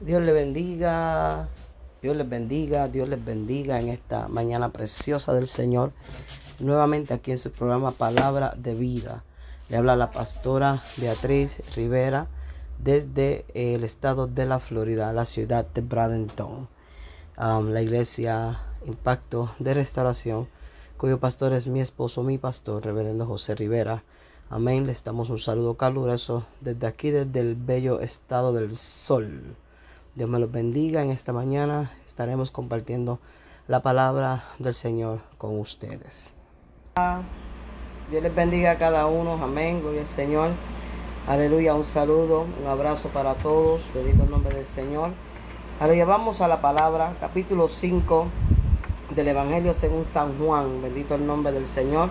Dios le bendiga, Dios les bendiga, Dios les bendiga en esta mañana preciosa del Señor. Nuevamente aquí en su programa Palabra de Vida. Le habla la pastora Beatriz Rivera desde el estado de la Florida, la ciudad de Bradenton. Um, la iglesia Impacto de Restauración, cuyo pastor es mi esposo, mi pastor, reverendo José Rivera. Amén. Le damos un saludo caluroso desde aquí, desde el bello estado del sol. Dios me los bendiga. En esta mañana estaremos compartiendo la palabra del Señor con ustedes. Dios les bendiga a cada uno. Amén. Gloria al Señor. Aleluya. Un saludo, un abrazo para todos. Bendito el nombre del Señor. Aleluya. Vamos a la palabra, capítulo 5 del Evangelio según San Juan. Bendito el nombre del Señor.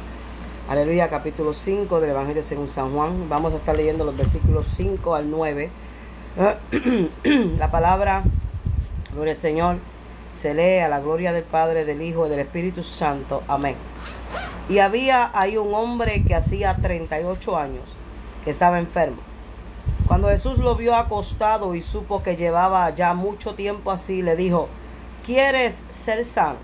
Aleluya, capítulo 5 del Evangelio según San Juan. Vamos a estar leyendo los versículos 5 al 9 la palabra, gloria al Señor, se lee a la gloria del Padre, del Hijo y del Espíritu Santo. Amén. Y había ahí un hombre que hacía 38 años, que estaba enfermo. Cuando Jesús lo vio acostado y supo que llevaba ya mucho tiempo así, le dijo, ¿quieres ser sano?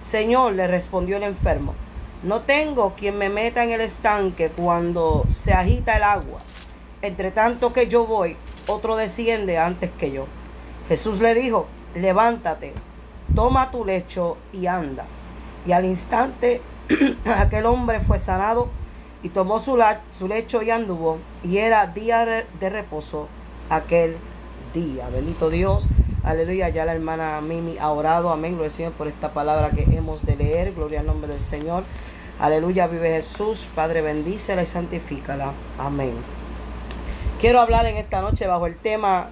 Señor, le respondió el enfermo, no tengo quien me meta en el estanque cuando se agita el agua. Entre tanto que yo voy, otro desciende antes que yo. Jesús le dijo, levántate, toma tu lecho y anda. Y al instante aquel hombre fue sanado y tomó su, lecho y anduvo. Y era día de, reposo aquel día. Bendito Dios. Aleluya. Ya la hermana Mimi ha orado. Amén. Gloria al Señor por esta palabra que hemos de leer. Gloria al nombre del Señor. Aleluya. Vive Jesús. Padre, bendícela y santifícala. Amén. Quiero hablar en esta noche bajo el tema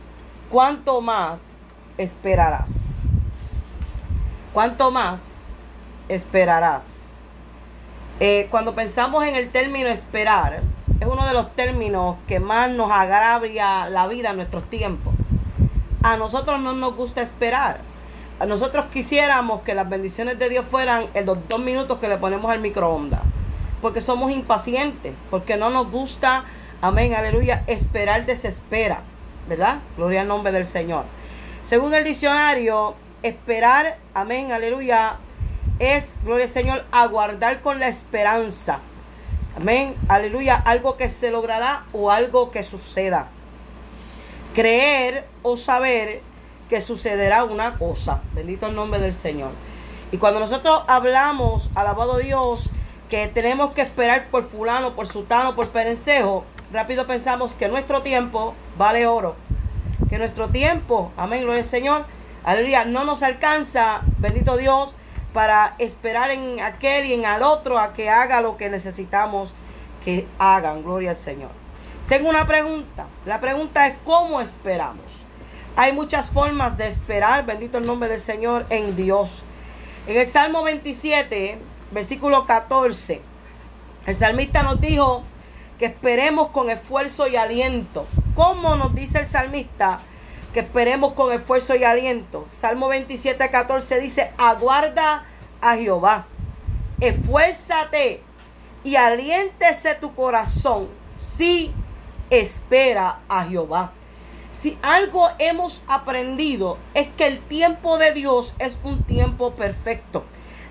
¿Cuánto más esperarás? ¿Cuánto más esperarás? Eh, cuando pensamos en el término esperar, es uno de los términos que más nos agravia la vida en nuestros tiempos. A nosotros no nos gusta esperar. A nosotros quisiéramos que las bendiciones de Dios fueran en los dos minutos que le ponemos al microondas. Porque somos impacientes, porque no nos gusta Amén, aleluya. Esperar desespera, ¿verdad? Gloria al nombre del Señor. Según el diccionario, esperar, amén, aleluya, es, gloria al Señor, aguardar con la esperanza. Amén, aleluya, algo que se logrará o algo que suceda. Creer o saber que sucederá una cosa. Bendito el nombre del Señor. Y cuando nosotros hablamos, alabado Dios, que tenemos que esperar por fulano, por sutano, por perencejo, rápido pensamos que nuestro tiempo vale oro. Que nuestro tiempo, amén, lo del Señor, aleluya, no nos alcanza, bendito Dios, para esperar en aquel y en al otro a que haga lo que necesitamos que hagan. Gloria al Señor. Tengo una pregunta. La pregunta es ¿cómo esperamos? Hay muchas formas de esperar, bendito el nombre del Señor, en Dios. En el Salmo 27, versículo 14, el salmista nos dijo, que esperemos con esfuerzo y aliento. ¿Cómo nos dice el salmista? Que esperemos con esfuerzo y aliento. Salmo 27, 14 dice, aguarda a Jehová. Esfuérzate y aliéntese tu corazón si espera a Jehová. Si algo hemos aprendido es que el tiempo de Dios es un tiempo perfecto.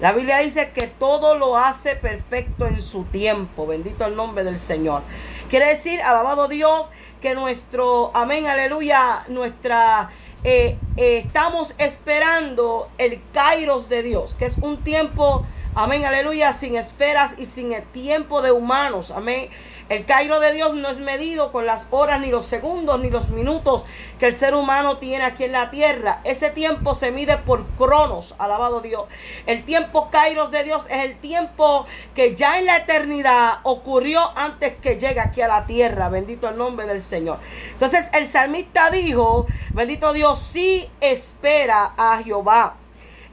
La Biblia dice que todo lo hace perfecto en su tiempo. Bendito el nombre del Señor. Quiere decir, alabado Dios, que nuestro, amén, aleluya, nuestra, eh, eh, estamos esperando el kairos de Dios, que es un tiempo, amén, aleluya, sin esferas y sin el tiempo de humanos, amén el cairo de Dios no es medido con las horas, ni los segundos, ni los minutos que el ser humano tiene aquí en la tierra. Ese tiempo se mide por cronos, alabado Dios. El tiempo kairos de Dios es el tiempo que ya en la eternidad ocurrió antes que llegue aquí a la tierra. Bendito el nombre del Señor. Entonces el salmista dijo, bendito Dios, sí espera a Jehová.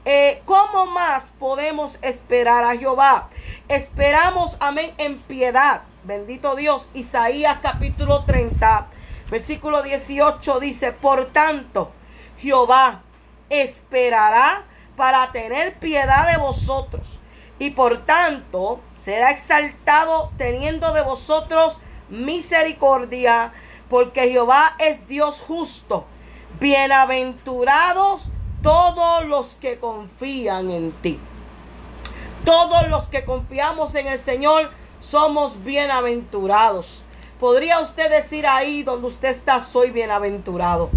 Eh, ¿Cómo más podemos esperar a Jehová? Esperamos, amén, en piedad. Bendito Dios. Isaías capítulo 30, versículo 18 dice, por tanto, Jehová esperará para tener piedad de vosotros. Y por tanto será exaltado teniendo de vosotros misericordia, porque Jehová es Dios justo. Bienaventurados todos los que confían en ti. Todos los que confiamos en el Señor somos bienaventurados. ¿Podría usted decir ahí donde usted está, soy bienaventurado?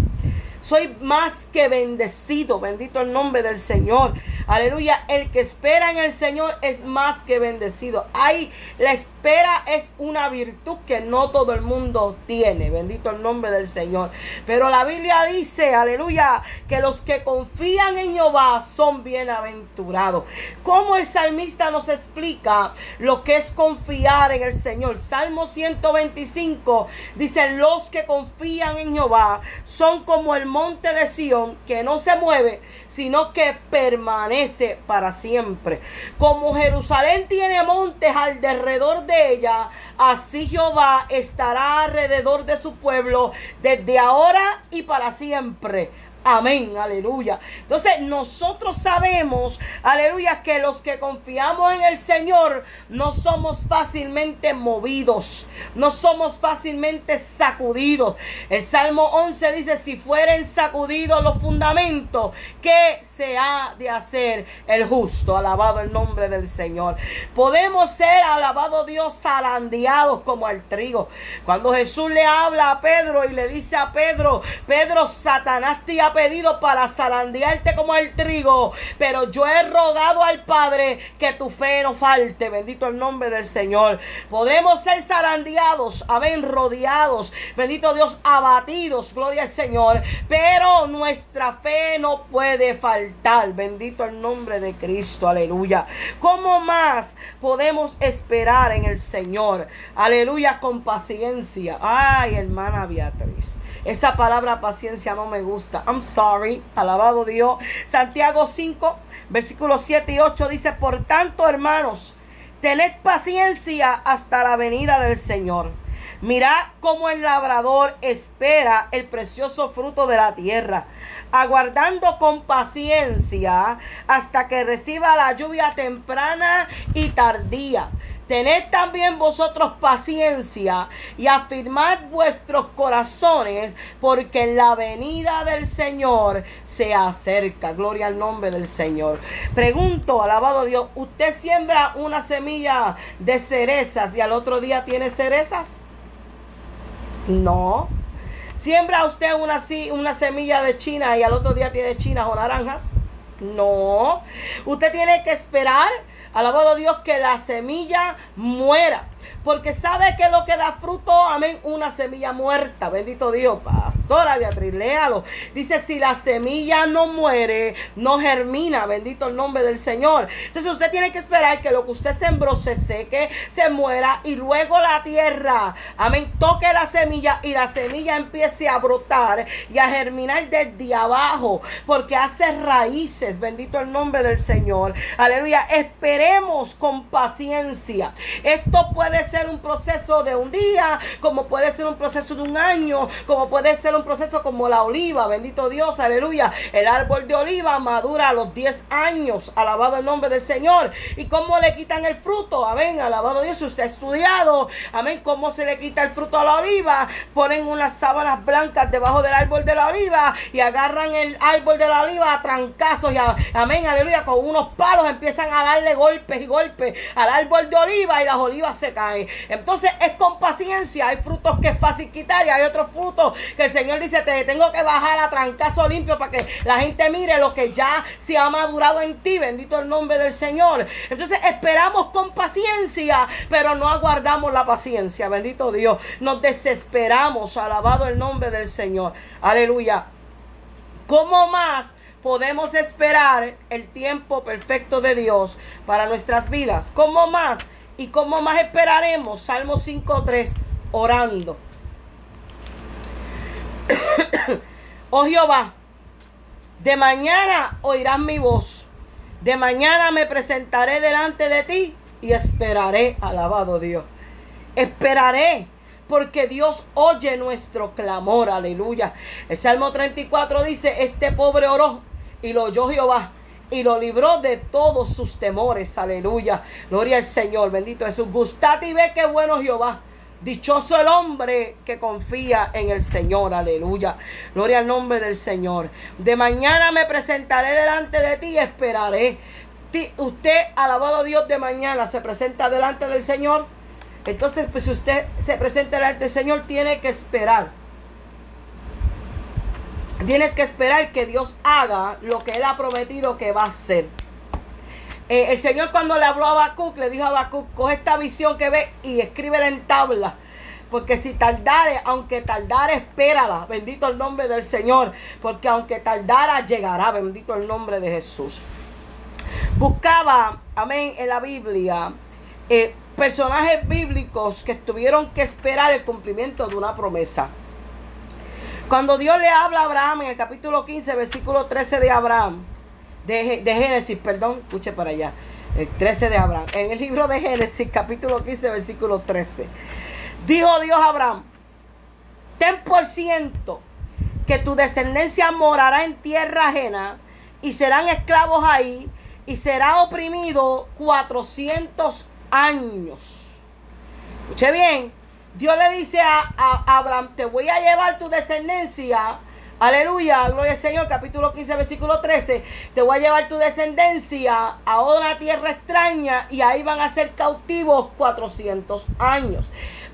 Soy más que bendecido. Bendito el nombre del Señor. Aleluya. El que espera en el Señor es más que bendecido. Hay la espera es una virtud que no todo el mundo tiene. Bendito el nombre del Señor. Pero la Biblia dice, aleluya, que los que confían en Jehová son bienaventurados. Como el salmista nos explica lo que es confiar en el Señor. Salmo 125 dice, los que confían en Jehová son como el monte de Sión que no se mueve, sino que permanece para siempre. Como Jerusalén tiene montes alrededor de ella, así Jehová estará alrededor de su pueblo desde ahora y para siempre. Amén, aleluya. Entonces nosotros sabemos, aleluya, que los que confiamos en el Señor no somos fácilmente movidos, no somos fácilmente sacudidos. El Salmo 11 dice, si fueren sacudidos los fundamentos, ¿qué se ha de hacer el justo? Alabado el nombre del Señor. Podemos ser, alabado Dios, zarandeados como el trigo. Cuando Jesús le habla a Pedro y le dice a Pedro, Pedro, Satanás te ha pedido para zarandearte como el trigo, pero yo he rogado al Padre que tu fe no falte. Bendito el nombre del Señor. Podemos ser zarandeados, amén, rodeados, bendito Dios, abatidos, gloria al Señor, pero nuestra fe no puede faltar. Bendito el nombre de Cristo, aleluya. ¿Cómo más podemos esperar en el Señor? Aleluya, con paciencia. Ay, hermana Beatriz. Esa palabra paciencia no me gusta. I'm sorry. Alabado Dios. Santiago 5, versículos 7 y 8 dice, por tanto, hermanos, tened paciencia hasta la venida del Señor. Mirad cómo el labrador espera el precioso fruto de la tierra, aguardando con paciencia hasta que reciba la lluvia temprana y tardía. Tened también vosotros paciencia y afirmad vuestros corazones, porque la venida del Señor se acerca. Gloria al nombre del Señor. Pregunto, alabado Dios, ¿usted siembra una semilla de cerezas y al otro día tiene cerezas? No. ¿Siembra usted una, una semilla de china y al otro día tiene chinas o naranjas? No. Usted tiene que esperar Alabado Dios que la semilla muera. Porque sabe que lo que da fruto, amén, una semilla muerta. Bendito Dios, pastora Beatriz, léalo. Dice, si la semilla no muere, no germina. Bendito el nombre del Señor. Entonces usted tiene que esperar que lo que usted sembró se seque, se muera y luego la tierra, amén, toque la semilla y la semilla empiece a brotar y a germinar desde abajo. Porque hace raíces. Bendito el nombre del Señor. Aleluya. Esperemos con paciencia. Esto puede ser ser un proceso de un día, como puede ser un proceso de un año, como puede ser un proceso como la oliva, bendito Dios, aleluya. El árbol de oliva madura a los 10 años, alabado el nombre del Señor. ¿Y cómo le quitan el fruto? Amén, alabado Dios, si usted ha estudiado, amén, cómo se le quita el fruto a la oliva. Ponen unas sábanas blancas debajo del árbol de la oliva y agarran el árbol de la oliva a trancazos y amén, aleluya, con unos palos empiezan a darle golpes y golpes al árbol de oliva y las olivas se caen. Entonces es con paciencia. Hay frutos que es fácil quitar y hay otros frutos que el Señor dice, te tengo que bajar a trancazo limpio para que la gente mire lo que ya se ha madurado en ti. Bendito el nombre del Señor. Entonces esperamos con paciencia, pero no aguardamos la paciencia. Bendito Dios. Nos desesperamos. Alabado el nombre del Señor. Aleluya. ¿Cómo más? podemos esperar el tiempo perfecto de Dios para nuestras vidas. ¿Cómo más? ¿Y cómo más esperaremos? Salmo 5.3, orando. oh Jehová, de mañana oirás mi voz. De mañana me presentaré delante de ti y esperaré, alabado Dios. Esperaré porque Dios oye nuestro clamor, aleluya. El Salmo 34 dice, este pobre oró y lo oyó Jehová y lo libró de todos sus temores. Aleluya. Gloria al Señor. Bendito Jesús. Gustad y ve que bueno Jehová. Dichoso el hombre que confía en el Señor, aleluya. Gloria al nombre del Señor. De mañana me presentaré delante de ti y esperaré. Usted, alabado Dios, de mañana se presenta delante del Señor. Entonces, pues si usted se presenta delante del Señor, tiene que esperar. Tienes que esperar que Dios haga lo que Él ha prometido que va a hacer. Eh, el Señor cuando le habló a Habacuc, le dijo a Habacuc, coge esta visión que ve y escríbela en tabla. Porque si tardare, aunque tardare, espérala. Bendito el nombre del Señor. Porque aunque tardara, llegará. Bendito el nombre de Jesús. Buscaba, amén, en la Biblia, eh, personajes bíblicos que tuvieron que esperar el cumplimiento de una promesa. Cuando Dios le habla a Abraham en el capítulo 15, versículo 13 de Abraham, de, Génesis, perdón, escuche para allá, el 13 de Abraham, en el libro de Génesis, capítulo 15, versículo 13, dijo Dios a Abraham, ten por ciento que tu descendencia morará en tierra ajena y serán esclavos ahí y será oprimido 400 años. Escuche bien, Dios le dice a, Abraham, te voy a llevar tu descendencia. Aleluya, gloria al Señor, capítulo 15, versículo 13. Te voy a llevar tu descendencia a una tierra extraña y ahí van a ser cautivos 400 años.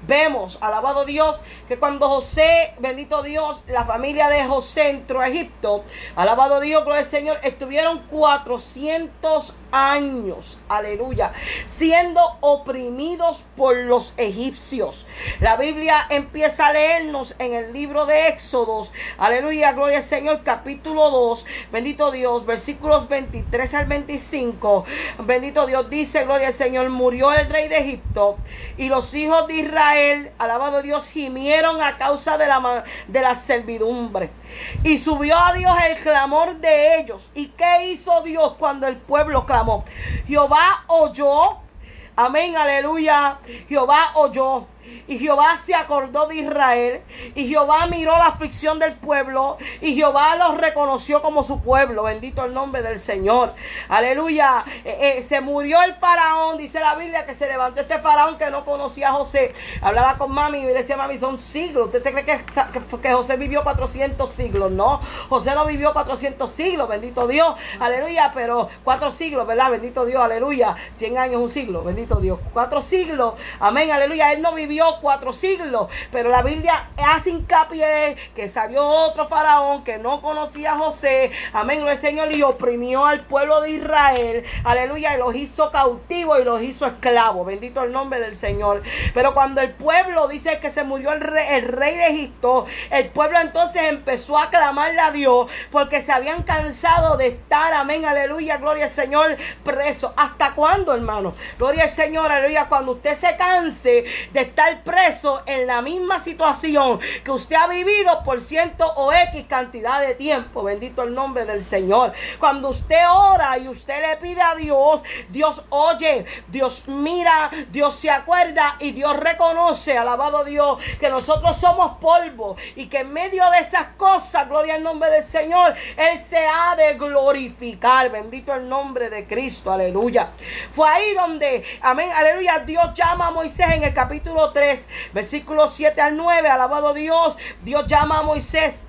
Vemos, alabado Dios, que cuando José, bendito Dios, la familia de José entró a Egipto, alabado Dios, gloria al Señor, estuvieron 400 años, aleluya, siendo oprimidos por los egipcios. La Biblia empieza a leernos en el libro de Éxodos, aleluya, gloria al Señor, capítulo 2, bendito Dios, versículos 23 al 25, bendito Dios, dice, gloria al Señor, murió el rey de Egipto y los hijos de Israel alabado Dios, gimieron a causa de la, de la servidumbre. Y subió a Dios el clamor de ellos. ¿Y qué hizo Dios cuando el pueblo clamó? Jehová oyó. Amén, aleluya. Jehová oyó. Y Jehová se acordó de Israel. Y Jehová miró la aflicción del pueblo. Y Jehová los reconoció como su pueblo. Bendito el nombre del Señor. Aleluya. Eh, eh, se murió el faraón. Dice la Biblia que se levantó este faraón que no conocía a José. Hablaba con mami y le decía, mami, son siglos. ¿Usted cree que, José vivió 400 siglos? No. José no vivió 400 siglos. Bendito Dios. Aleluya. Pero cuatro siglos, ¿verdad? Bendito Dios. Aleluya. 100 años, un siglo. Bendito Dios. Cuatro siglos. Amén. Aleluya. Él no vivió cuatro siglos. Pero la Biblia hace hincapié que salió otro faraón que no conocía a José. Amén, el Señor, y oprimió al pueblo de Israel. Aleluya, y los hizo cautivos y los hizo esclavos. Bendito el nombre del Señor. Pero cuando el pueblo dice que se murió el rey, el rey de Egipto, el pueblo entonces empezó a clamarle a Dios porque se habían cansado de estar, amén, aleluya, gloria al Señor, preso. ¿Hasta cuándo, hermano? Gloria al Señor, aleluya, cuando usted se canse de estar preso en la misma situación que usted ha vivido por ciento o X cantidad de tiempo. Bendito el nombre del Señor. Cuando usted ora y usted le pide a Dios, Dios oye, Dios mira, Dios se acuerda y Dios reconoce, alabado Dios, que nosotros somos polvo y que en medio de esas cosas, gloria al nombre del Señor, Él se ha de glorificar. Bendito el nombre de Cristo, aleluya. Fue ahí donde, amén, aleluya, Dios llama a Moisés en el capítulo 3 versículos 7 al 9. Alabado Dios. Dios llama a Moisés.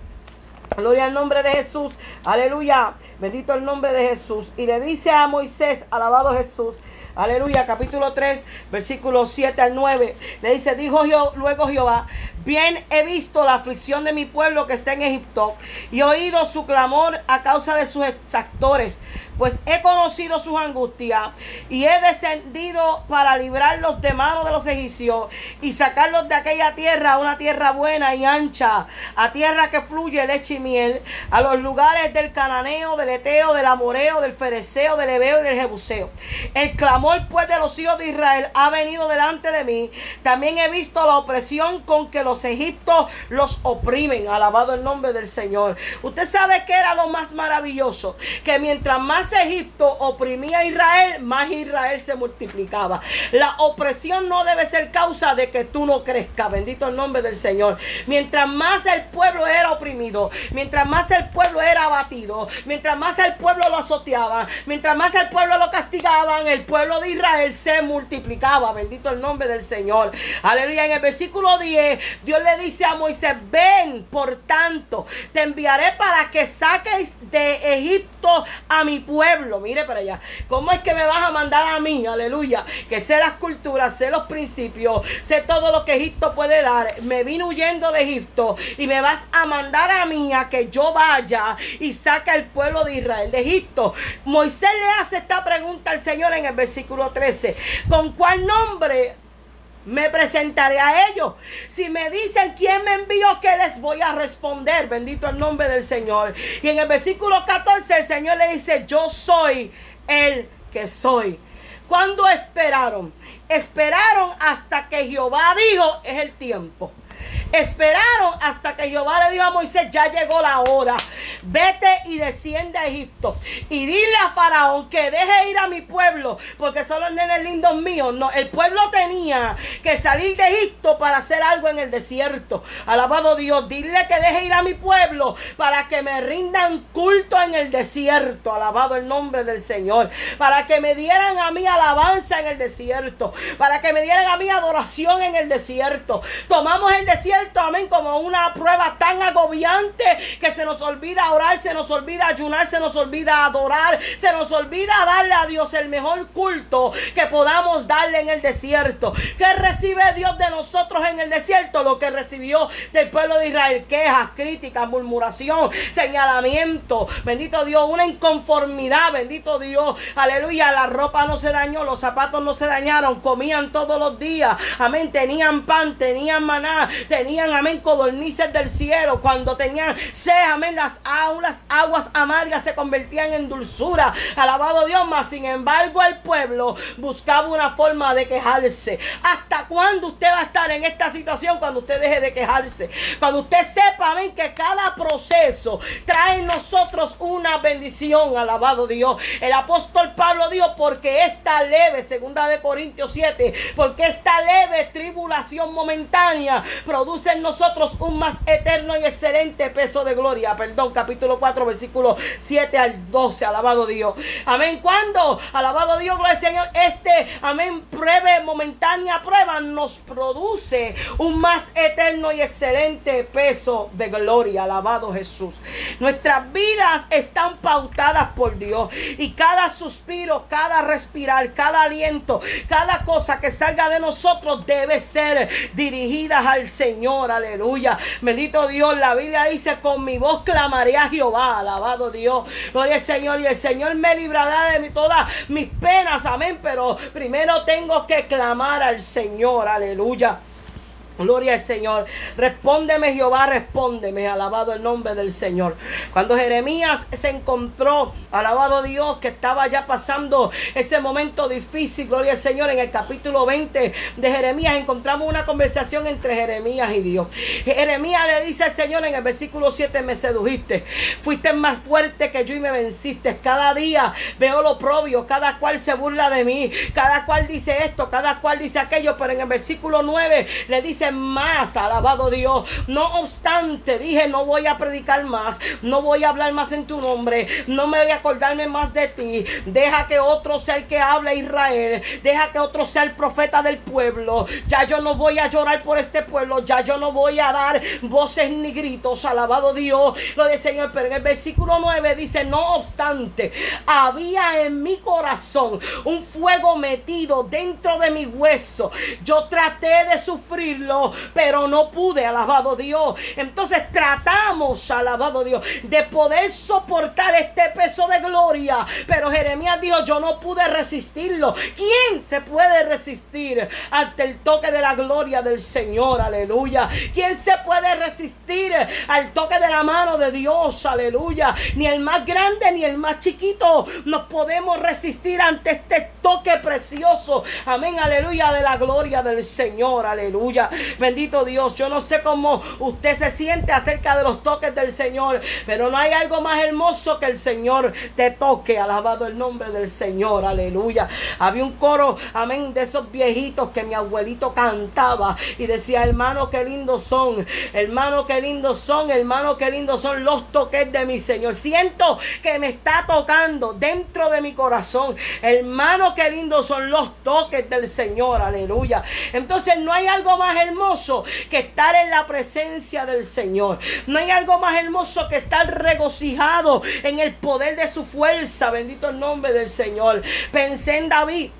Gloria al nombre de Jesús. Aleluya. Bendito el nombre de Jesús. Y le dice a Moisés, alabado Jesús. Aleluya, capítulo 3, versículos 7 al 9. Le dice, dijo luego Jehová, bien he visto la aflicción de mi pueblo que está en Egipto y oído su clamor a causa de sus exactores pues he conocido sus angustias y he descendido para librarlos de manos de los egipcios y sacarlos de aquella tierra una tierra buena y ancha, a tierra que fluye leche y miel, a los lugares del cananeo, del eteo, del amoreo, del fereceo, del ebeo y del jebuseo. El clamor pues de los hijos de Israel ha venido delante de mí. También he visto la opresión con que los los egiptos los oprimen. Alabado el nombre del Señor. Usted sabe que era lo más maravilloso, que mientras más Egipto oprimía a Israel, más Israel se multiplicaba. La opresión no debe ser causa de que tú no crezcas. Bendito el nombre del Señor. Mientras más el pueblo era oprimido, mientras más el pueblo era abatido, mientras más el pueblo lo azoteaba, mientras más el pueblo lo castigaban, el pueblo de Israel se multiplicaba. Bendito el nombre del Señor. Aleluya. En el versículo 10, Dios le dice a Moisés, ven, por tanto, te enviaré para que saques de Egipto a mi pueblo. Mire para allá. ¿Cómo es que me vas a mandar a mí? Aleluya. Que sé las culturas, sé los principios, sé todo lo que Egipto puede dar. Me vine huyendo de Egipto y me vas a mandar a mí a que yo vaya y saque al pueblo de Israel de Egipto. Moisés le hace esta pregunta al Señor en el versículo 13. ¿Con cuál nombre me presentaré a ellos. Si me dicen quién me envió, ¿qué les voy a responder? Bendito el nombre del Señor. Y en el versículo 14 el Señor le dice, yo soy el que soy. Cuando esperaron? Esperaron hasta que Jehová dijo, es el tiempo. Esperaron hasta que Jehová le dijo a Moisés, ya llegó la hora. Vete y desciende a Egipto. Y dile a Faraón que deje ir a mi pueblo, porque son los nenes lindos míos. No, el pueblo tenía que salir de Egipto para hacer algo en el desierto. Alabado Dios, dile que deje ir a mi pueblo para que me rindan culto en el desierto. Alabado el nombre del Señor. Para que me dieran a mí alabanza en el desierto. Para que me dieran a mí adoración en el desierto. Tomamos el desierto amén, como una prueba tan agobiante que se nos olvida orar, se nos olvida ayunar, se nos olvida adorar, se nos olvida darle a Dios el mejor culto que podamos darle en el desierto. ¿Qué recibe Dios de nosotros en el desierto? Lo que recibió del pueblo de Israel, quejas, críticas, murmuración, señalamiento, bendito Dios, una inconformidad, bendito Dios, aleluya, la ropa no se dañó, los zapatos no se dañaron, comían todos los días, amén, tenían pan, tenían maná, tenían amén, codornices del cielo, cuando tenían sed, amén, las aulas, aguas amargas se convertían en dulzura. Alabado Dios, mas sin embargo el pueblo buscaba una forma de quejarse. ¿Hasta cuándo usted va a estar en esta situación cuando usted deje de quejarse? Cuando usted sepa, amén, que cada proceso trae en nosotros una bendición, alabado Dios. El apóstol Pablo dijo, porque esta leve, segunda de Corintios 7, porque esta leve tribulación momentánea produce en nosotros un más eterno y excelente peso de gloria. Perdón, capítulo 4, versículo 7 al 12. Alabado Dios. Amén. Cuando, alabado Dios, gloria al Señor, este, amén, prueba, momentánea prueba nos produce un más eterno y excelente peso de gloria. Alabado Jesús. Nuestras vidas están pautadas por Dios y cada suspiro, cada respirar, cada aliento, cada cosa que salga de nosotros debe ser dirigida al Señor aleluya. Bendito Dios, la Biblia dice, con mi voz clamaré a Jehová, alabado Dios. Gloria al Señor, y el Señor me librará de todas mis penas, amén. Pero primero tengo que clamar al Señor, aleluya. Gloria al Señor. Respóndeme Jehová, respóndeme. Alabado el nombre del Señor. Cuando Jeremías se encontró, alabado Dios, que estaba ya pasando ese momento difícil, gloria al Señor, en el capítulo 20 de Jeremías encontramos una conversación entre Jeremías y Dios. Jeremías le dice al Señor en el versículo 7, me sedujiste, fuiste más fuerte que yo y me venciste. Cada día veo lo propio, cada cual se burla de mí, cada cual dice esto, cada cual dice aquello, pero en el versículo 9 le dice, más, alabado Dios. No obstante, dije, no voy a predicar más, no voy a hablar más en tu nombre, no me voy a acordarme más de ti. Deja que otro sea el que hable Israel, deja que otro sea el profeta del pueblo. Ya yo no voy a llorar por este pueblo, ya yo no voy a dar voces ni gritos, alabado Dios. Lo de Señor, pero en el versículo 9 dice, no obstante, había en mi corazón un fuego metido dentro de mi hueso. Yo traté de sufrirlo pero no pude, alabado Dios. Entonces tratamos, alabado Dios, de poder soportar este peso de gloria. Pero Jeremías dijo, yo no pude resistirlo. ¿Quién se puede resistir ante el toque de la gloria del Señor? Aleluya. ¿Quién se puede resistir al toque de la mano de Dios? Aleluya. Ni el más grande ni el más chiquito nos podemos resistir ante este toque precioso. Amén, aleluya, de la gloria del Señor. Aleluya. Bendito Dios, yo no sé cómo usted se siente acerca de los toques del Señor, pero no hay algo más hermoso que el Señor te toque. Alabado el nombre del Señor, aleluya. Había un coro, amén, de esos viejitos que mi abuelito cantaba y decía, hermano, qué lindos son, hermano, qué lindos son, hermano, qué lindos son los toques de mi Señor. Siento que me está tocando dentro de mi corazón, hermano, qué lindos son los toques del Señor, aleluya. Entonces no hay algo más hermoso que estar en la presencia del Señor. No hay algo más hermoso que estar regocijado en el poder de su fuerza. Bendito el nombre del Señor. Pensé en David.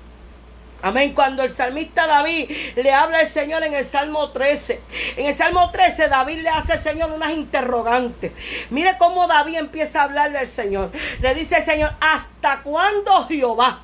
Amén. Cuando el salmista David le habla al Señor en el Salmo 13. En el Salmo 13 David le hace al Señor unas interrogantes. Mire cómo David empieza a hablarle al Señor. Le dice al Señor, ¿hasta cuándo Jehová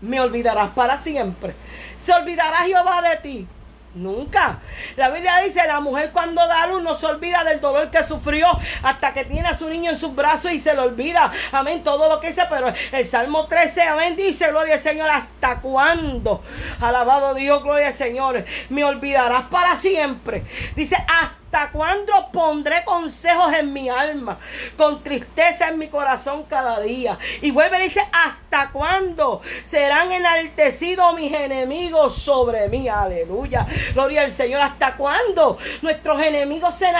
me olvidarás para siempre? ¿Se olvidará Jehová de ti? Nunca. La Biblia dice, la mujer cuando da luz no se olvida del dolor que sufrió hasta que tiene a su niño en sus brazos y se le olvida. Amén. Todo lo que dice, pero el Salmo 13, amén, dice, gloria al Señor, ¿hasta cuándo? Alabado Dios, gloria al Señor. Me olvidarás para siempre. Dice, hasta ¿Hasta cuándo pondré consejos en mi alma? Con tristeza en mi corazón cada día. Y vuelve y dice, ¿hasta cuándo serán enaltecidos mis enemigos sobre mí? Aleluya. Gloria al Señor. ¿Hasta cuándo nuestros enemigos se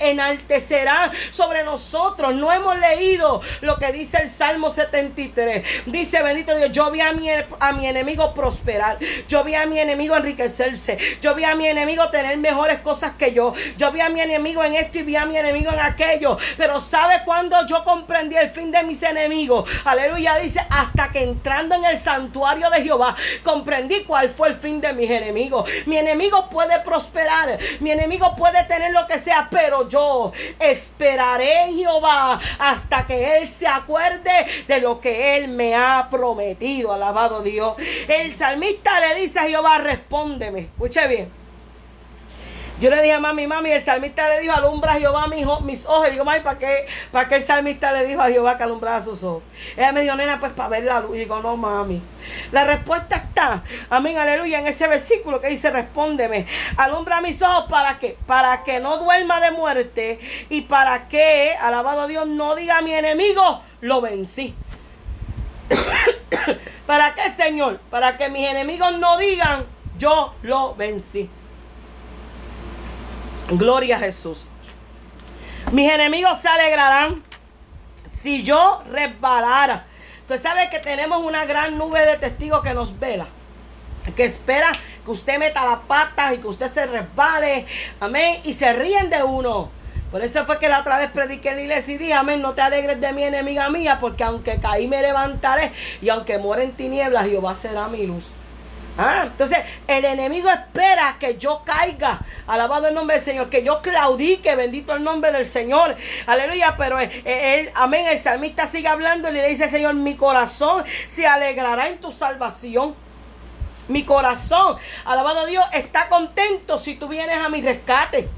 enaltecerán sobre nosotros? No hemos leído lo que dice el Salmo 73. Dice, bendito Dios, yo vi a mi, a mi enemigo prosperar. Yo vi a mi enemigo enriquecerse. Yo vi a mi enemigo tener mejores cosas que yo. Yo vi a mi enemigo en esto y vi a mi enemigo en aquello. Pero ¿sabe cuándo yo comprendí el fin de mis enemigos? Aleluya, dice, hasta que entrando en el santuario de Jehová, comprendí cuál fue el fin de mis enemigos. Mi enemigo puede prosperar, mi enemigo puede tener lo que sea, pero yo esperaré Jehová hasta que Él se acuerde de lo que Él me ha prometido. Alabado Dios. El salmista le dice a Jehová, respóndeme. Escuche bien. Yo le dije a mami, mami, el salmista le dijo, alumbra a Jehová mis, mis ojos. Y digo, mami, ¿para qué, ¿para qué el salmista le dijo a Jehová que alumbrara sus ojos? Ella me dijo, nena, pues para ver la luz. Y digo, no, mami. La respuesta está, amén, aleluya, en ese versículo que dice, respóndeme, alumbra mis ojos para qué? Para que no duerma de muerte y para que, alabado Dios, no diga a mi enemigo, lo vencí. ¿Para qué, Señor? Para que mis enemigos no digan, yo lo vencí. Gloria a Jesús. Mis enemigos se alegrarán si yo resbalara. Usted sabe que tenemos una gran nube de testigos que nos vela. Que espera que usted meta las patas y que usted se resbale. Amén. Y se ríen de uno. Por eso fue que la otra vez prediqué en la iglesia y dije, amén, no te alegres de mi enemiga mía, porque aunque caí me levantaré y aunque muera en tinieblas, Jehová será mi luz. Ah, entonces el enemigo espera que yo caiga. Alabado el nombre del Señor. Que yo claudique. Bendito el nombre del Señor. Aleluya. Pero él, amén. El salmista sigue hablando y le dice, Señor, mi corazón se alegrará en tu salvación. Mi corazón, alabado Dios, está contento si tú vienes a mi rescate.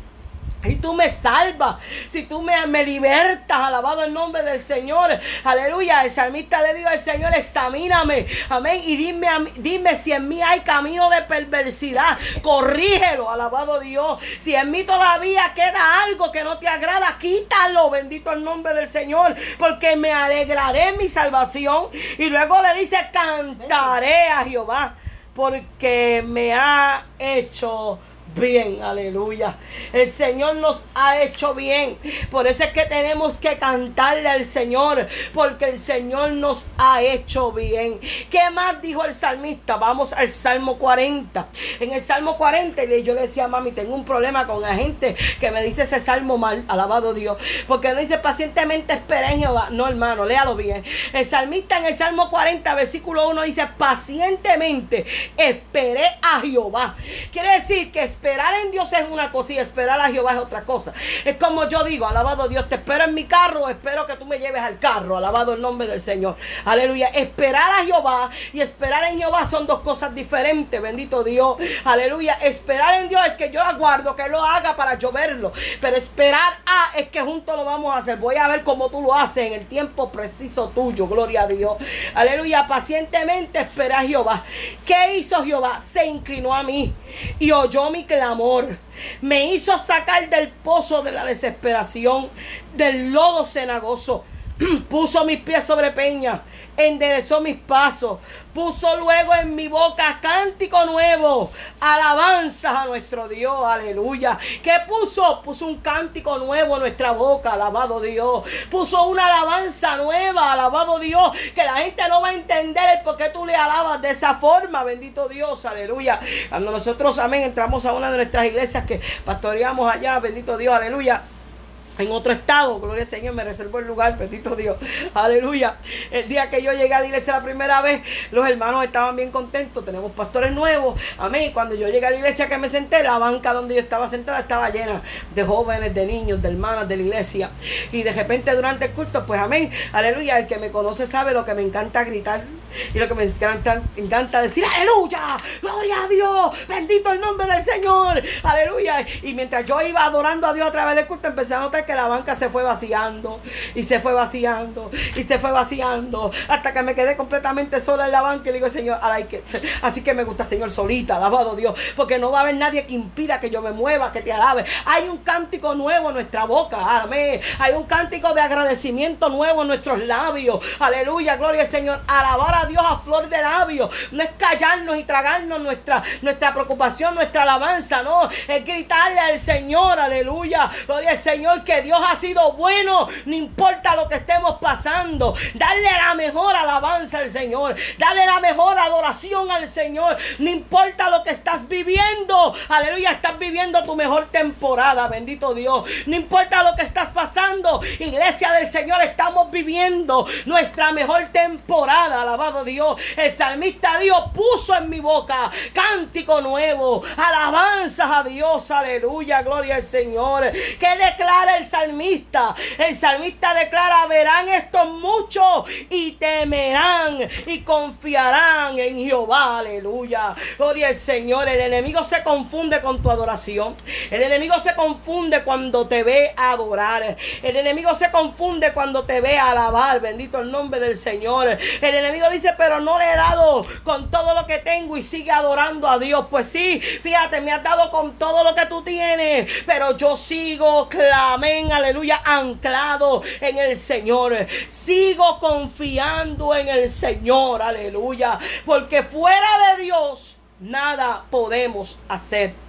Y tú me salvas, si tú me, me, libertas, alabado el nombre del Señor. Aleluya. El salmista le dijo al Señor, examíname. Amén. Y dime, dime si en mí hay camino de perversidad. Corrígelo, alabado Dios. Si en mí todavía queda algo que no te agrada, quítalo. Bendito el nombre del Señor. Porque me alegraré mi salvación. Y luego le dice, cantaré a Jehová. Porque me ha hecho bien, aleluya. El Señor nos ha hecho bien. Por eso es que tenemos que cantarle al Señor, porque el Señor nos ha hecho bien. ¿Qué más dijo el salmista? Vamos al Salmo 40. En el Salmo 40 yo le decía, mami, tengo un problema con la gente que me dice ese salmo mal, alabado Dios, porque no dice pacientemente espera en Jehová. No, hermano, léalo bien. El salmista en el Salmo 40, versículo 1 dice, pacientemente esperé a Jehová. Quiere decir que esperar en Dios es una cosa y esperar a Jehová es otra cosa. Es como yo digo, alabado Dios, te espero en mi carro, espero que tú me lleves al carro, alabado el nombre del Señor. Aleluya. Esperar a Jehová y esperar en Jehová son dos cosas diferentes, bendito Dios. Aleluya. Esperar en Dios es que yo aguardo que lo haga para yo verlo. Pero esperar a es que juntos lo vamos a hacer. Voy a ver cómo tú lo haces en el tiempo preciso tuyo. Gloria a Dios. Aleluya. Pacientemente espera a Jehová. ¿Qué hizo Jehová? Se inclinó a mí y oyó mi clamor. Me hizo sacar del pozo de la desesperación, del lodo cenagoso. Puso mis pies sobre peña enderezó mis pasos, puso luego en mi boca cántico nuevo, alabanzas a nuestro Dios, aleluya. ¿Qué puso? Puso un cántico nuevo en nuestra boca, alabado Dios. Puso una alabanza nueva, alabado Dios, que la gente no va a entender el por qué tú le alabas de esa forma, bendito Dios, aleluya. Cuando nosotros, amén, entramos a una de nuestras iglesias que pastoreamos allá, bendito Dios, aleluya en otro estado, gloria al Señor, me reservó el lugar, bendito Dios, aleluya. El día que yo llegué a la iglesia la primera vez, los hermanos estaban bien contentos, tenemos pastores nuevos, amén. Cuando yo llegué a la iglesia que me senté, la banca donde yo estaba sentada estaba llena de jóvenes, de niños, de hermanas de la iglesia. Y de repente durante el culto, pues amén, aleluya, el que me conoce sabe lo que me encanta gritar y lo que me encanta, encanta decir, aleluya, gloria a Dios, bendito el nombre del Señor, aleluya. Y mientras yo iba adorando a Dios a través del culto, empecé a notar que la banca se fue vaciando y se fue vaciando y se fue vaciando hasta que me quedé completamente sola en la banca y le digo, Señor, así que me gusta, Señor, solita, alabado Dios, porque no va a haber nadie que impida que yo me mueva, que te alabe. Hay un cántico nuevo en nuestra boca, amén. Hay un cántico de agradecimiento nuevo en nuestros labios, aleluya, gloria al Señor. Alabar a Dios a flor de labios, no es callarnos y tragarnos nuestra, nuestra preocupación, nuestra alabanza, no, es gritarle al Señor, aleluya, gloria al Señor que Dios ha sido bueno, no importa lo que estemos pasando. Darle la mejor alabanza al Señor. Darle la mejor adoración al Señor. No importa lo que estás viviendo. Aleluya, estás viviendo tu mejor temporada. Bendito Dios. No importa lo que estás pasando. Iglesia del Señor, estamos viviendo nuestra mejor temporada. Alabado Dios. El salmista Dios puso en mi boca cántico nuevo. Alabanzas a Dios. Aleluya. Gloria al Señor. Que declara el salmista. El salmista declara, verán estos muchos y temerán y confiarán en Jehová. Aleluya. Gloria al Señor. El enemigo se confunde con tu adoración. El enemigo se confunde cuando te ve adorar. El enemigo se confunde cuando te ve alabar. Bendito el nombre del Señor. El enemigo dice, pero no le he dado con todo lo que tengo y sigue adorando a Dios. Pues sí, fíjate, me has dado con todo lo que tú tienes, pero yo sigo aleluya, anclado en el Señor. Sigo confiando en el Señor, aleluya, porque fuera de Dios nada podemos hacer.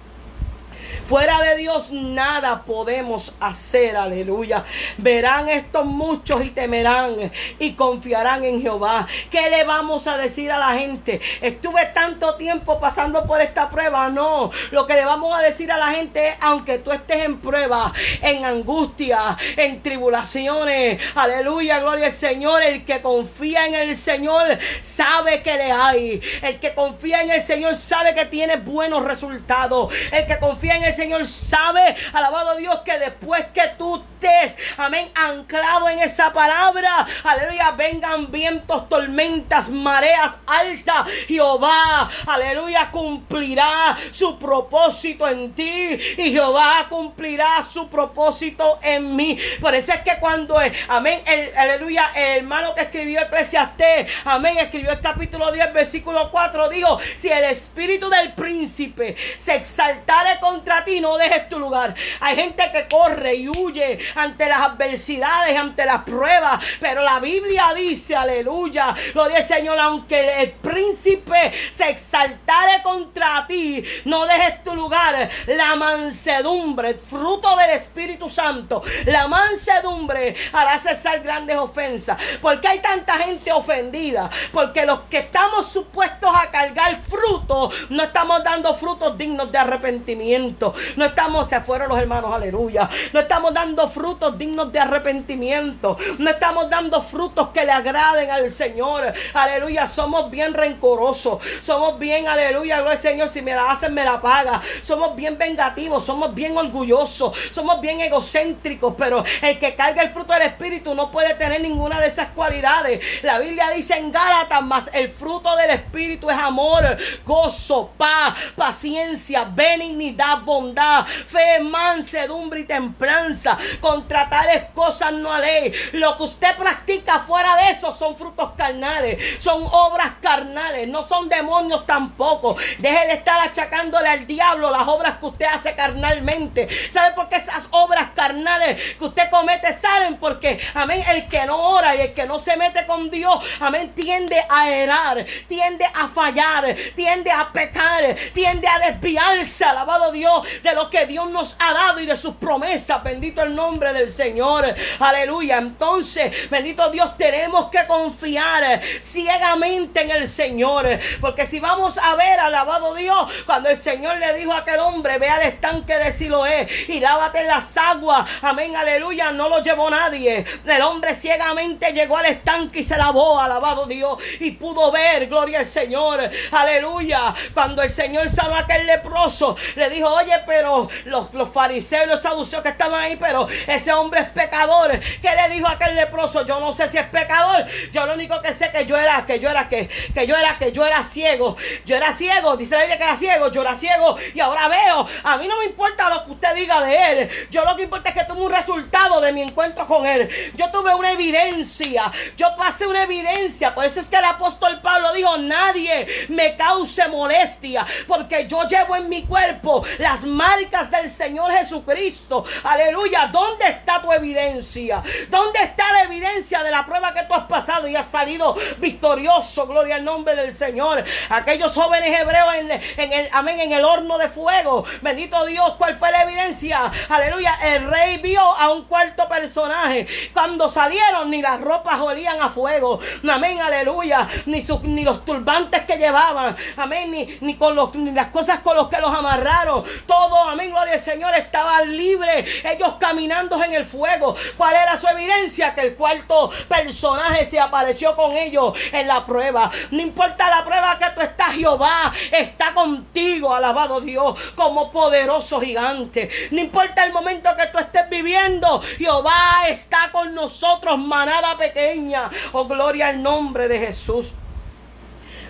Fuera de Dios nada podemos hacer, aleluya. Verán estos muchos y temerán y confiarán en Jehová. ¿Qué le vamos a decir a la gente? Estuve tanto tiempo pasando por esta prueba. No, lo que le vamos a decir a la gente es, aunque tú estés en prueba, en angustia, en tribulaciones, aleluya, gloria al Señor, el que confía en el Señor sabe que le hay. El que confía en el Señor sabe que tiene buenos resultados. El que confía en el Señor sabe, alabado Dios, que después que tú estés, amén, anclado en esa palabra, aleluya, vengan vientos, tormentas, mareas altas, Jehová, aleluya, cumplirá su propósito en ti. Y Jehová cumplirá su propósito en mí. Por eso es que cuando, eh, amén, el, aleluya, el hermano que escribió Eclesiastés, amén, escribió el capítulo 10, versículo 4, dijo, si el espíritu del príncipe se exaltare contra ti, no dejes tu lugar. Hay gente que corre y huye ante las adversidades, ante las pruebas. Pero la Biblia dice, aleluya, lo dice Señor, aunque el príncipe se exaltare contra ti, no dejes tu lugar. La mansedumbre, fruto del Espíritu Santo, la mansedumbre hará cesar grandes ofensas. porque hay tanta gente ofendida? Porque los que estamos supuestos a cargar frutos, no estamos dando frutos dignos de arrepentimiento. No estamos, se fueron los hermanos, aleluya. No estamos dando frutos dignos de arrepentimiento. No estamos dando frutos que le agraden al Señor. Aleluya. Somos bien rencorosos. Somos bien, aleluya. Gloria al Señor. Si me la hacen, me la paga. Somos bien vengativos. Somos bien orgullosos. Somos bien egocéntricos. Pero el que carga el fruto del Espíritu no puede tener ninguna de esas cualidades. La Biblia dice en Gálatas, más el fruto del Espíritu es amor, gozo, paz, paciencia, benignidad, bondad, fe, mansedumbre y templanza. Contra tales cosas no hay. Lo que usted practica fuera de eso son frutos carnales, son obras carnales, no son demonios tampoco. Deje de estar achacándole al diablo las obras que usted hace carnalmente. ¿Sabe por qué esas obras carnales que usted comete salen? Porque, amén, el que no ora y el que no se mete con Dios, amén, tiende a erar, tiende a fallar, tiende a pecar, tiende a desviarse, alabado Dios, de lo que Dios nos ha dado y de sus promesas. Bendito el nombre del Señor. Aleluya. Entonces, bendito Dios, tenemos que confiar ciegamente en el Señor. Porque si vamos a ver, alabado Dios, cuando el Señor le dijo a aquel hombre, ve al estanque de Siloé y lávate las aguas. Amén, aleluya. No lo llevó nadie. El hombre ciegamente llegó al estanque y se lavó, alabado Dios. Y pudo ver, gloria al Señor. Aleluya. Cuando el Señor sabe a aquel leproso, le dijo, oye, pero los, los fariseos y los saduceos que estaban ahí, pero ese hombre es pecador. ¿Qué le dijo a aquel leproso? Yo no sé si es pecador. Yo lo único que sé que yo era, que yo era, que, que yo era, que yo era ciego. Yo era ciego. Dice la Biblia que era ciego. Yo era ciego y ahora veo. A mí no me importa lo que usted diga de él. Yo lo que importa es que tuve un resultado de mi encuentro con él. Yo tuve una evidencia. Yo pasé una evidencia. Por eso es que el apóstol Pablo dijo, nadie me cause molestia. Porque yo llevo en mi cuerpo las marcas del Señor Jesucristo. Aleluya. ¿Dónde está tu evidencia? ¿Dónde está la evidencia de la prueba que tú has pasado y has salido victorioso? Gloria al nombre del Señor. Aquellos jóvenes hebreos en, el, amén, en el horno de fuego. Bendito Dios, ¿cuál fue la evidencia? Aleluya. El rey vio a un cuarto personaje. Cuando salieron, ni las ropas olían a fuego. Amén, aleluya. Ni, ni los turbantes que llevaban. Amén, ni, ni con los, ni las cosas con los que los amarraron. Todo, amén, gloria al Señor, estaba libre. Ellos caminando en el fuego. ¿Cuál era su evidencia? Que el cuarto personaje se apareció con ellos en la prueba. No importa la prueba que tú estás, Jehová está contigo, alabado Dios, como poderoso gigante. No importa el momento que tú estés viviendo, Jehová está con nosotros, manada pequeña. Oh, gloria al nombre de Jesús.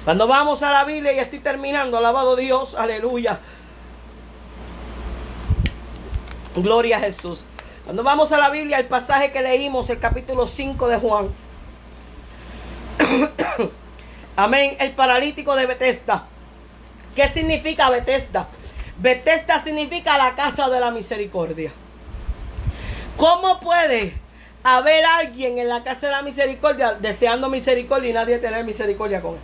Cuando vamos a la Biblia y estoy terminando, alabado Dios, aleluya. Gloria a Jesús. Cuando vamos a la Biblia, el pasaje que leímos, el capítulo 5 de Juan. Amén. El paralítico de Bethesda. ¿Qué significa Bethesda? Bethesda significa la casa de la misericordia. ¿Cómo puede haber alguien en la casa de la misericordia deseando misericordia y nadie tener misericordia con él?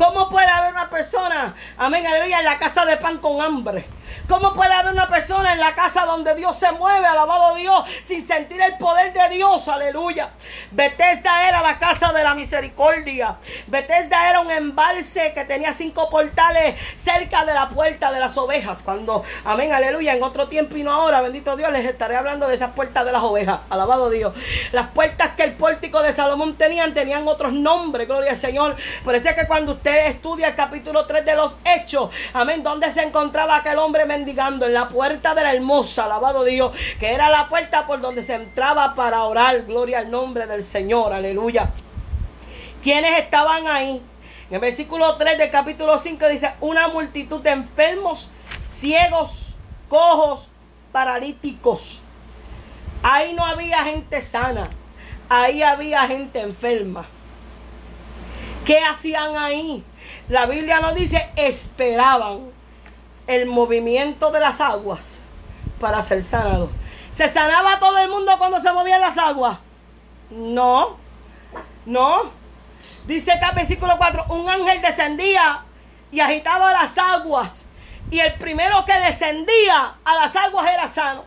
¿Cómo puede haber una persona, amén, aleluya, en la casa de pan con hambre? ¿Cómo puede haber una persona en la casa donde Dios se mueve, alabado Dios, sin sentir el poder de Dios? Aleluya. Bethesda era la casa de la misericordia. Bethesda era un embalse que tenía cinco portales cerca de la puerta de las ovejas. Cuando, amén, aleluya, en otro tiempo y no ahora, bendito Dios, les estaré hablando de esas puertas de las ovejas. Alabado Dios. Las puertas que el pórtico de Salomón tenían, tenían otros nombres, gloria al Señor. Por eso es que cuando usted estudia el capítulo 3 de los Hechos, amén, donde se encontraba aquel hombre mendigando en la puerta de la hermosa, alabado Dios, que era la puerta por donde se entraba para orar, gloria al nombre del Señor, aleluya. ¿Quiénes estaban ahí? En el versículo 3 del capítulo 5 dice, una multitud de enfermos, ciegos, cojos, paralíticos. Ahí no había gente sana, ahí había gente enferma. ¿Qué hacían ahí? La Biblia nos dice, esperaban el movimiento de las aguas para ser sanado. ¿Se sanaba todo el mundo cuando se movían las aguas? No, no. Dice acá versículo 4, un ángel descendía y agitaba las aguas. Y el primero que descendía a las aguas era sano.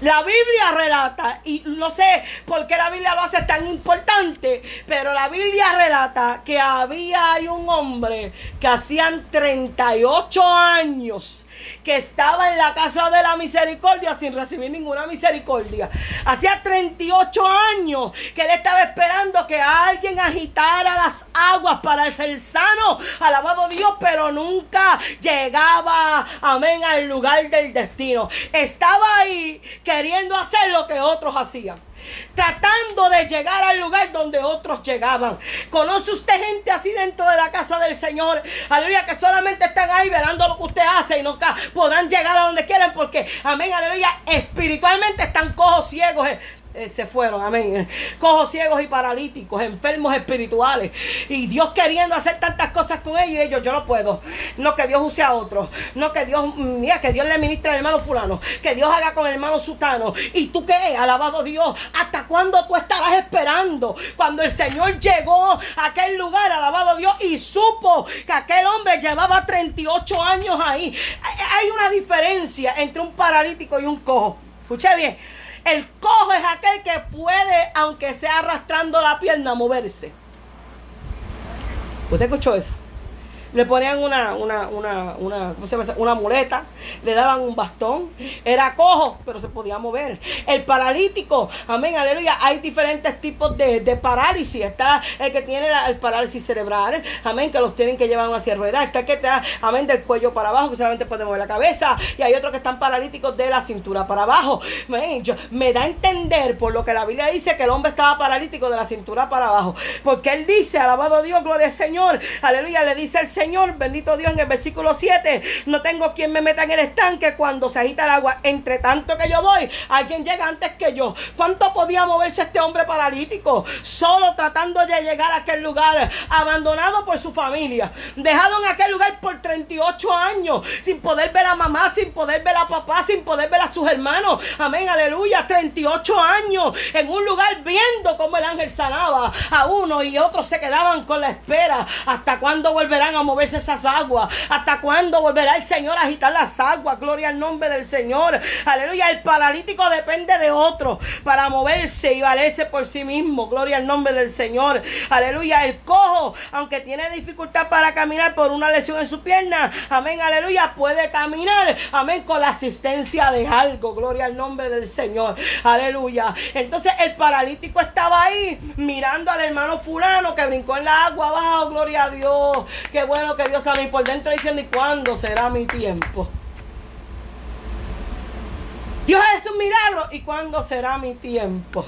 La Biblia relata, y no sé por qué la Biblia lo hace tan importante, pero la Biblia relata que había un hombre que hacían 38 años que estaba en la casa de la misericordia sin recibir ninguna misericordia. Hacía 38 años que él estaba esperando que alguien agitara las aguas para ser sano. Alabado Dios, pero nunca llegaba, amén, al lugar del destino. Estaba ahí queriendo hacer lo que otros hacían. Tratando de llegar al lugar donde otros llegaban. ¿Conoce usted gente así dentro de la casa del Señor? Aleluya, que solamente están ahí velando lo que usted hace y no podrán llegar a donde quieren porque, amén, aleluya, espiritualmente están cojos ciegos, eh, se fueron, amén. Cojos ciegos y paralíticos, enfermos espirituales. Y Dios queriendo hacer tantas cosas con ellos y ellos, yo no puedo. No que Dios use a otros. No que Dios, mira, que Dios le ministre al hermano fulano. Que Dios haga con el hermano sutano. ¿Y tú qué? Alabado Dios. ¿Hasta cuándo tú estarás esperando? Cuando el Señor llegó a aquel lugar, alabado Dios, y supo que aquel hombre llevaba 38 años ahí. Hay una diferencia entre un paralítico y un cojo. Escuché bien. El cojo es aquel que puede, aunque sea arrastrando la pierna, moverse. ¿Usted escuchó eso? Le ponían una, una, una, una, ¿cómo se llama? una muleta, le daban un bastón, era cojo, pero se podía mover. El paralítico, amén, aleluya, hay diferentes tipos de, parálisis. Está el que tiene el parálisis cerebral, amén, que los tienen que llevar hacia ruedas. Está el que está, amén, del cuello para abajo, que solamente puede mover la cabeza. Y hay otros que están paralíticos de la cintura para abajo. me da a entender por lo que la Biblia dice que el hombre estaba paralítico de la cintura para abajo. Porque él dice, alabado Dios, gloria al Señor, aleluya, le dice el Señor Señor, bendito Dios, en el versículo 7, no tengo quien me meta en el estanque cuando se agita el agua. Entre tanto que yo voy, alguien llega antes que yo. ¿Cuánto podía moverse este hombre paralítico? Solo tratando de llegar a aquel lugar, abandonado por su familia, dejado en aquel lugar por 38 años, sin poder ver a mamá, sin poder ver a papá, sin poder ver a sus hermanos. Amén, aleluya. 38 años en un lugar viendo cómo el ángel sanaba a uno y otros se quedaban con la espera. ¿Hasta cuándo volverán a mover? Moverse esas aguas? ¿Hasta cuándo volverá el Señor a agitar las aguas? Gloria al nombre del Señor. Aleluya. El paralítico depende de otro para moverse y valerse por sí mismo. Gloria al nombre del Señor. Aleluya. El cojo, aunque tiene dificultad para caminar por una lesión en su pierna, amén, aleluya, puede caminar, amén, con la asistencia de algo. Gloria al nombre del Señor. Aleluya. Entonces el paralítico estaba ahí mirando al hermano fulano que brincó en la agua abajo. Gloria a Dios. Qué bueno que Dios sale por dentro diciendo, ¿y cuándo será mi tiempo? Dios es un milagro. ¿Y cuándo será mi tiempo?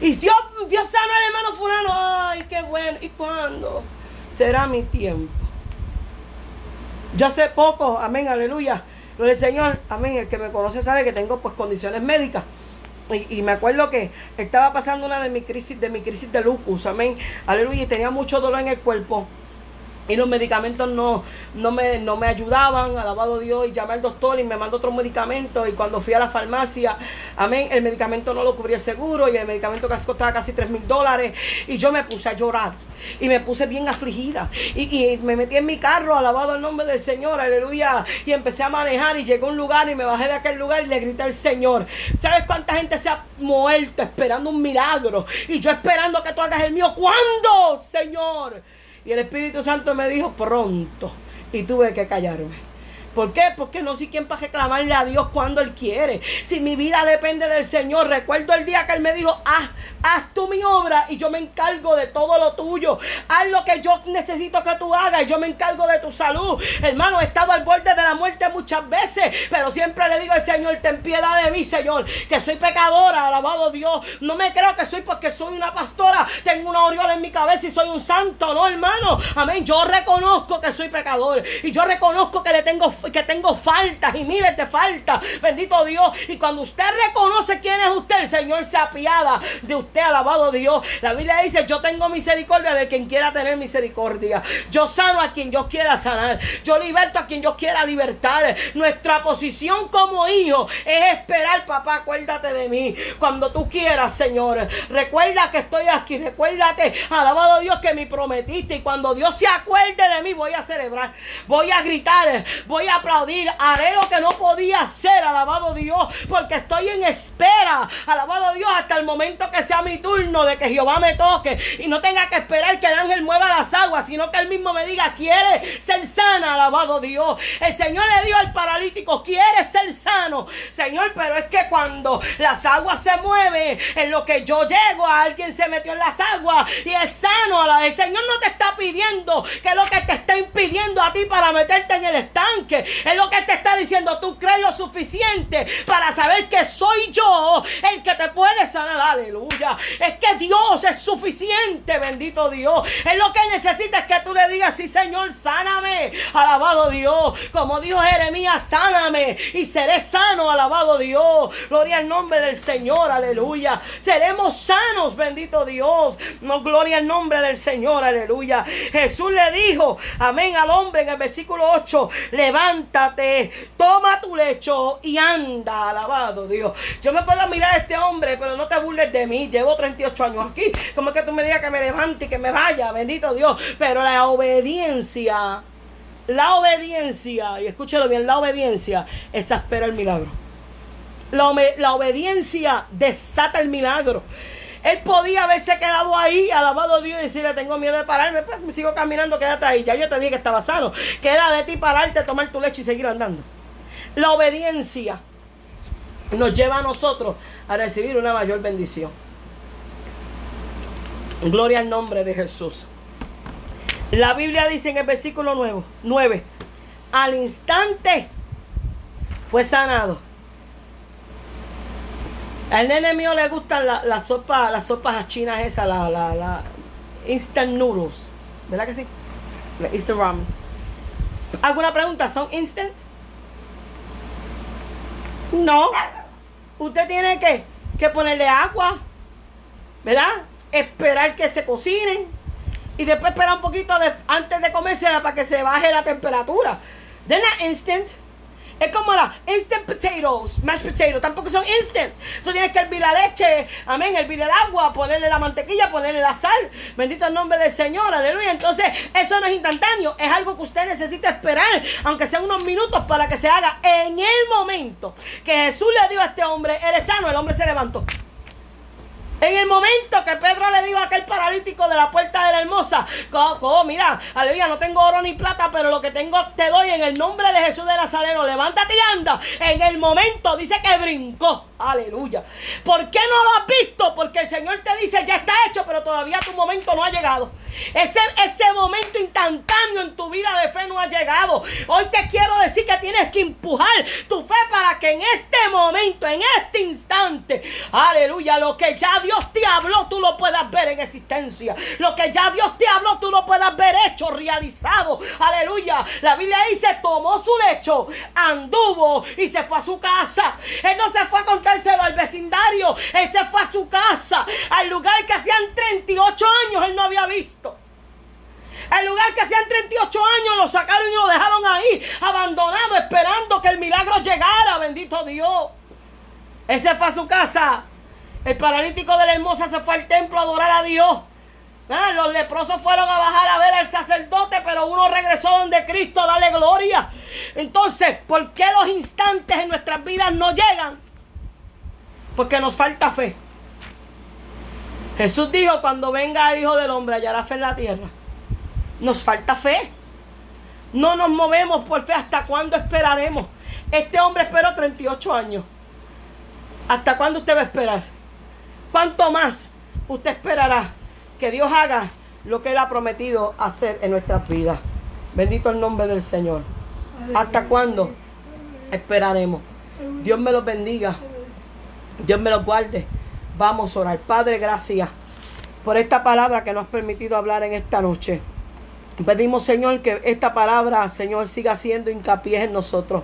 Y Dios, Dios sana al hermano fulano. Ay, qué bueno. ¿Y cuándo será mi tiempo? Yo hace poco, amén, aleluya. Lo del Señor, amén. El que me conoce sabe que tengo pues condiciones médicas. Y, me acuerdo que estaba pasando una de mis crisis, de mi crisis de lupus, amén. Aleluya. Y tenía mucho dolor en el cuerpo y los medicamentos no, no, me, no me ayudaban, alabado Dios, y llamé al doctor y me mandó otros medicamentos y cuando fui a la farmacia, amén, el medicamento no lo cubría el seguro y el medicamento costaba casi 3 mil dólares y yo me puse a llorar y me puse bien afligida y, me metí en mi carro, alabado el nombre del Señor, aleluya, y empecé a manejar y llegué a un lugar y me bajé de aquel lugar y le grité al Señor, ¿sabes cuánta gente se ha muerto esperando un milagro? Y yo esperando que tú hagas el mío, ¿cuándo, Señor? Y el Espíritu Santo me dijo pronto. Y tuve que callarme. ¿Por qué? Porque no soy quien para reclamarle a Dios cuando Él quiere. Si mi vida depende del Señor, recuerdo el día que Él me dijo, haz, haz tú mi obra y yo me encargo de todo lo tuyo. Haz lo que yo necesito que tú hagas y yo me encargo de tu salud. Hermano, he estado al borde de la muerte muchas veces, pero siempre le digo al Señor, ten piedad de mí, Señor, que soy pecadora, alabado Dios. No me creo que soy porque soy una pastora, tengo una aureola en mi cabeza y soy un santo, no, hermano. Amén. Yo reconozco que soy pecador y yo reconozco que le tengo que tengo faltas y miles de faltas. Bendito Dios. Y cuando usted reconoce quién es usted, el Señor se apiada de usted, alabado Dios. La Biblia dice, yo tengo misericordia de quien quiera tener misericordia. Yo sano a quien yo quiera sanar. Yo liberto a quien yo quiera libertar. Nuestra posición como hijo es esperar, papá, acuérdate de mí. Cuando tú quieras, Señor. Recuerda que estoy aquí. Recuérdate, alabado Dios, que me prometiste. Y cuando Dios se acuerde de mí, voy a celebrar. Voy a gritar. Voy a aplaudir. Haré lo que no podía hacer, alabado Dios, porque estoy en espera, alabado Dios, hasta el momento que sea mi turno de que Jehová me toque. Y no tenga que esperar que el ángel mueva las aguas, sino que él mismo me diga, quiere ser sana, alabado Dios. El Señor le dio al paralítico, quiere ser sano, Señor, pero es que cuando las aguas se mueven, en lo que yo llego, a alguien se metió en las aguas y es sano, el Señor no te está pidiendo que lo que te está impidiendo a ti para meterte en el estanque Es lo que te está diciendo. Tú crees lo suficiente para saber que soy yo el que te puede sanar. Aleluya. Es que Dios es suficiente. Bendito Dios. Es lo que necesitas que tú le digas, sí Señor, sáname. Alabado Dios. Como dijo Jeremías, sáname y seré sano. Alabado Dios. Gloria al nombre del Señor. Aleluya. Seremos sanos. Bendito Dios. No, gloria al nombre del Señor. Aleluya. Jesús le dijo, amén, al hombre en el versículo 8, levántate, toma tu lecho y anda. Alabado Dios. Yo me puedo mirar a este hombre, pero no te burles de mí. Llevo 38 años aquí. Como es que tú me digas que me levante y que me vaya. Bendito Dios. Pero la obediencia, la obediencia, y escúchelo bien, la obediencia exaspera el milagro. La, la obediencia desata el milagro. Él podía haberse quedado ahí, alabado a Dios, y decirle, tengo miedo de pararme, pues me sigo caminando, quédate ahí. Ya yo te dije que estaba sano. Queda de ti pararte, tomar tu leche y seguir andando. La obediencia nos lleva a nosotros a recibir una mayor bendición. Gloria al nombre de Jesús. La Biblia dice en el versículo 9, 9 al instante fue sanado al nene mío le gustan las la sopa, las sopas chinas esas, la, la, la instant noodles. ¿Verdad que sí? La instant ramen. ¿Alguna pregunta? ¿Son instant? No. Usted tiene que, que ponerle agua, ¿verdad? Esperar que se cocinen y después esperar un poquito antes de comérsela para que se baje la temperatura. They're not instant. Es como la instant potatoes, mashed potatoes, tampoco son instant. Tú tienes que hervir la leche, amén, hervir el agua, ponerle la mantequilla, ponerle la sal. Bendito el nombre del Señor, aleluya. Entonces, eso no es instantáneo, es algo que usted necesita esperar, aunque sean unos minutos para que se haga. En el momento que Jesús le dio a este hombre, eres sano, el hombre se levantó. En el momento que Pedro le dijo a aquel paralítico de la puerta de la hermosa, oh, mira, aleluya, no tengo oro ni plata, pero lo que tengo te doy en el nombre de Jesús de Nazareno, levántate y anda. En el momento dice que brincó, aleluya. ¿Por qué no lo has visto? Porque el Señor te dice, ya está hecho, pero todavía tu momento no ha llegado. Ese, ese momento instantáneo en tu vida de fe no ha llegado. Hoy te quiero decir que tienes que empujar tu fe para que en este momento, en este instante, aleluya, lo que ya Dios te habló, tú lo puedas ver en existencia. Lo que ya Dios te habló, tú lo puedas ver hecho, realizado. Aleluya. La Biblia dice, tomó su lecho, anduvo y se fue a su casa. Él no se fue a contárselo al vecindario. Él se fue a su casa, al lugar que hacían 38 años él no había visto. El lugar que hacían 38 años lo sacaron y lo dejaron ahí, abandonado, esperando que el milagro llegara. Bendito Dios. Él se fue a su casa. El paralítico de la hermosa se fue al templo a adorar a Dios. Ah, los leprosos fueron a bajar a ver al sacerdote, pero uno regresó donde Cristo, dale gloria. Entonces, ¿por qué los instantes en nuestras vidas no llegan? Porque nos falta fe. Jesús dijo, cuando venga el Hijo del Hombre hallará fe en la tierra. Nos falta fe. No nos movemos por fe. ¿Hasta cuándo esperaremos? Este hombre esperó 38 años. ¿Hasta cuándo usted va a esperar? ¿Cuánto más usted esperará que Dios haga lo que Él ha prometido hacer en nuestras vidas? Bendito el nombre del Señor. ¿Hasta cuándo esperaremos? Dios me los bendiga. Dios me los guarde. Vamos a orar. Padre, gracias por esta palabra que nos has permitido hablar en esta noche. Pedimos, Señor, que esta palabra, Señor, siga siendo hincapié en nosotros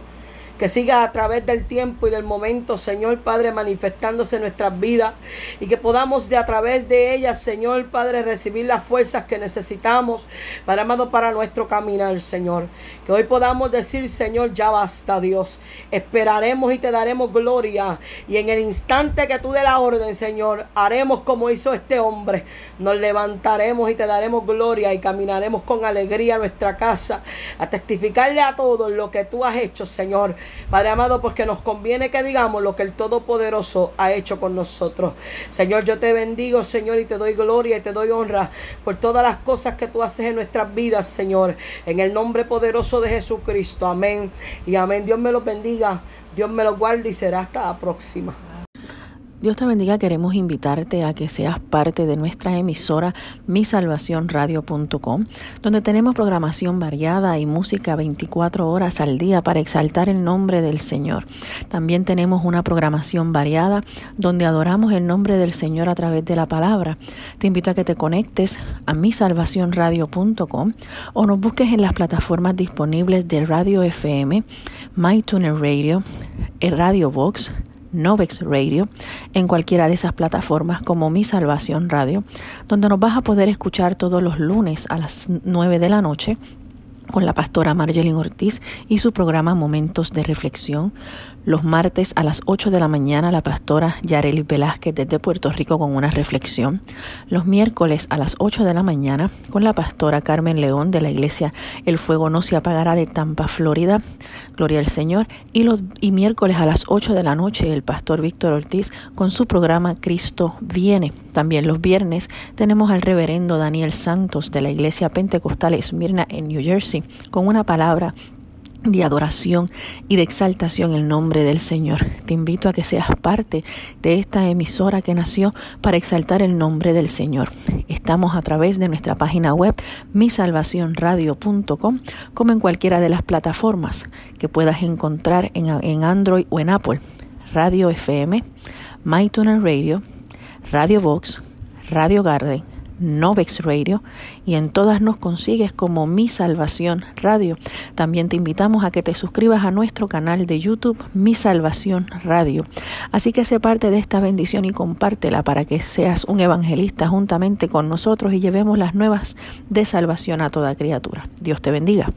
que siga a través del tiempo y del momento, Señor Padre, manifestándose en nuestras vidas y que podamos de a través de ellas, Señor Padre, recibir las fuerzas que necesitamos, para amado, para nuestro caminar, Señor. Que hoy podamos decir, Señor, ya basta, Dios. Esperaremos y te daremos gloria y en el instante que tú dé la orden, Señor, haremos como hizo este hombre. Nos levantaremos y te daremos gloria y caminaremos con alegría a nuestra casa a testificarle a todos lo que tú has hecho, Señor Padre amado, porque nos conviene que digamos lo que el Todopoderoso ha hecho con nosotros. Señor, yo te bendigo, Señor, y te doy gloria y te doy honra por todas las cosas que tú haces en nuestras vidas, Señor. En el nombre poderoso de Jesucristo. Amén. Y amén. Dios me los bendiga. Dios me los guarde y será hasta la próxima. Dios te bendiga, queremos invitarte a que seas parte de nuestra emisora misalvacionradio.com, donde tenemos programación variada y música 24 horas al día para exaltar el nombre del Señor. También tenemos una programación variada donde adoramos el nombre del Señor a través de la palabra. Te invito a que te conectes a misalvacionradio.com o nos busques en las plataformas disponibles de Radio FM, MyTuner Radio, Radio Box, Novex Radio en cualquiera de esas plataformas como Mi Salvación Radio, donde nos vas a poder escuchar todos los lunes a las 9 de la noche con la pastora Marjolin Ortiz y su programa Momentos de Reflexión. Los martes a las 8 de la mañana la pastora Yareli Velázquez desde Puerto Rico con una reflexión. Los miércoles a las 8 de la mañana con la pastora Carmen León de la iglesia El Fuego No Se Apagará de Tampa, Florida. Gloria al Señor. Y los y miércoles a las 8 de la noche el pastor Víctor Ortiz con su programa Cristo Viene. También los viernes tenemos al reverendo Daniel Santos de la iglesia Pentecostal Esmirna en New Jersey con una palabra de adoración y de exaltación en el nombre del Señor. Te invito a que seas parte de esta emisora que nació para exaltar el nombre del Señor. Estamos a través de nuestra página web misalvacionradio.com como en cualquiera de las plataformas que puedas encontrar en, en Android o en Apple. Radio FM, MyTuner Radio, Radio Box, Radio Garden, Novex Radio y en todas nos consigues como Mi Salvación Radio. También te invitamos a que te suscribas a nuestro canal de YouTube Mi Salvación Radio. Así que sé parte de esta bendición y compártela para que seas un evangelista juntamente con nosotros y llevemos las nuevas de salvación a toda criatura. Dios te bendiga.